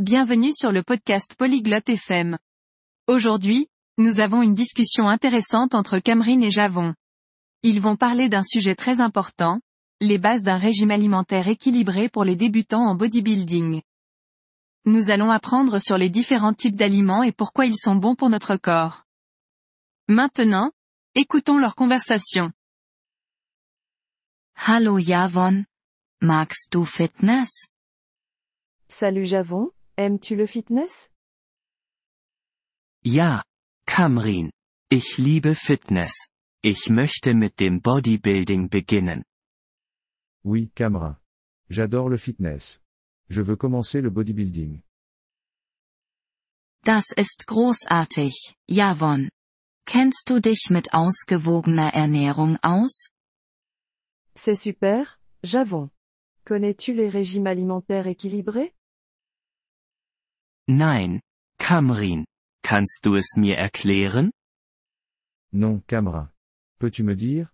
Bienvenue sur le podcast Polyglotte FM. Aujourd'hui, nous avons une discussion intéressante entre Cameron et Javon. Ils vont parler d'un sujet très important, les bases d'un régime alimentaire équilibré pour les débutants en bodybuilding. Nous allons apprendre sur les différents types d'aliments et pourquoi ils sont bons pour notre corps. Maintenant, écoutons leur conversation. Hallo Javon. Magst du Fitness? Salut Javon, aimes-tu le fitness Ja, Kamrin. Ich liebe Fitness. Ich möchte mit dem Bodybuilding beginnen. Oui, Camera. J'adore le fitness. Je veux commencer le bodybuilding. Das ist großartig, Javon. Kennst du dich mit ausgewogener Ernährung aus? C'est super, Javon. Connais-tu les régimes alimentaires équilibrés Nein, Kamrin. Kannst du es mir erklären? Non, Camera. Peux-tu me dire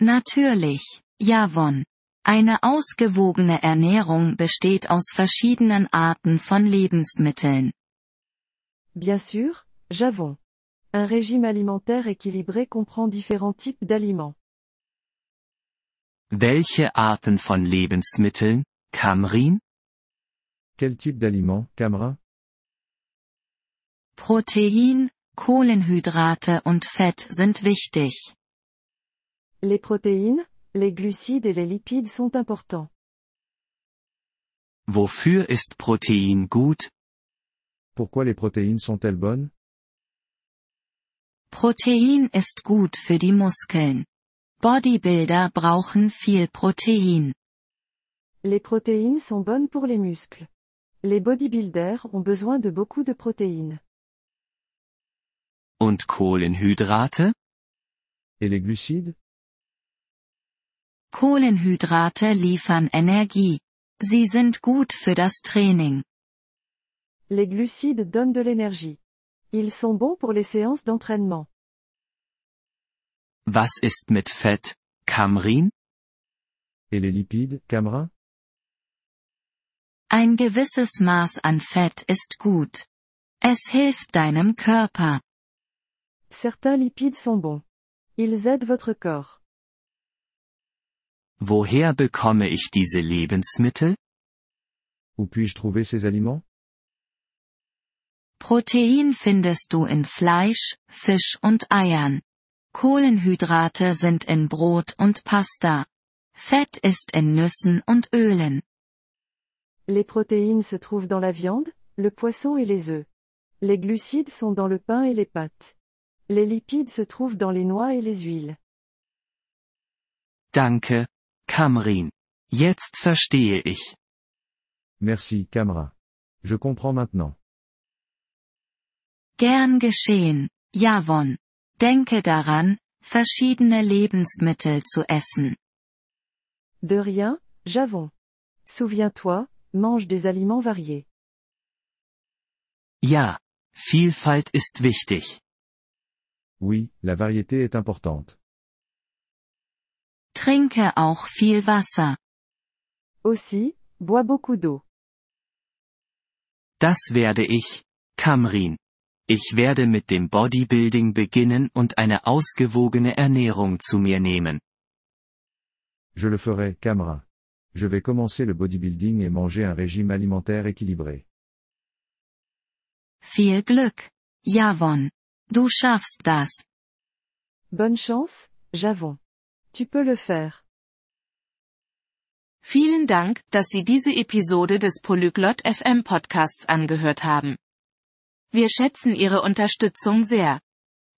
Natürlich, Javon. Eine ausgewogene Ernährung besteht aus verschiedenen Arten von Lebensmitteln. Bien sûr, Javon. Un régime alimentaire équilibré comprend différents types d'aliments. Welche Arten von Lebensmitteln, Kamrin? Quel type d'aliment, Camera? Protein, Kohlenhydrate und Fett sind wichtig. Les protéines, les glucides et les lipides sont importants. Wofür ist Protein gut? Pourquoi les protéines sont-elles bonnes? Protein ist gut für die Muskeln. Bodybuilder brauchen viel Protein. Les protéines sont bonnes pour les muscles. Les bodybuilders ont besoin de beaucoup de protéines. Und Kohlenhydrate? Et les glucides? Kohlenhydrate liefern Energie. Sie sind gut für das Training. Les glucides donnent de l'énergie. Ils sont bons pour les séances d'entraînement. Was ist mit Fett, Kamrin? Et les lipides, Camera Ein gewisses Maß an Fett ist gut. Es hilft deinem Körper. Certains lipides sont bons. Ils aident votre corps. Woher bekomme ich diese Lebensmittel? Où puis-je trouver ces aliments Protein findest du in Fleisch, Fisch und Eiern. Kohlenhydrate sind in Brot und Pasta. Fett ist in Nüssen und Ölen. Les protéines se trouvent dans la viande, le poisson et les œufs. Les glucides sont dans le pain et les pâtes. Les lipides se trouvent dans les noix et les huiles. Danke, Kamrin. Jetzt verstehe ich. Merci, Camera. Je comprends maintenant. Gern geschehen, Javon. Denke daran, verschiedene Lebensmittel zu essen. De rien, Javon. Souviens-toi, mange des aliments variés. Ja, Vielfalt ist wichtig. Oui, la variété est importante. Trinke auch viel Wasser. Aussi, bois beaucoup d'eau. Das werde ich, Kamrin. Ich werde mit dem Bodybuilding beginnen und eine ausgewogene Ernährung zu mir nehmen. Je le ferai, Camera. Je vais commencer le bodybuilding et manger un régime alimentaire équilibré. Viel Glück, Javon. Du schaffst das. Bonne chance, Javon. Tu peux le faire. Vielen Dank, dass Sie diese Episode des Polyglot FM Podcasts angehört haben. Wir schätzen Ihre Unterstützung sehr.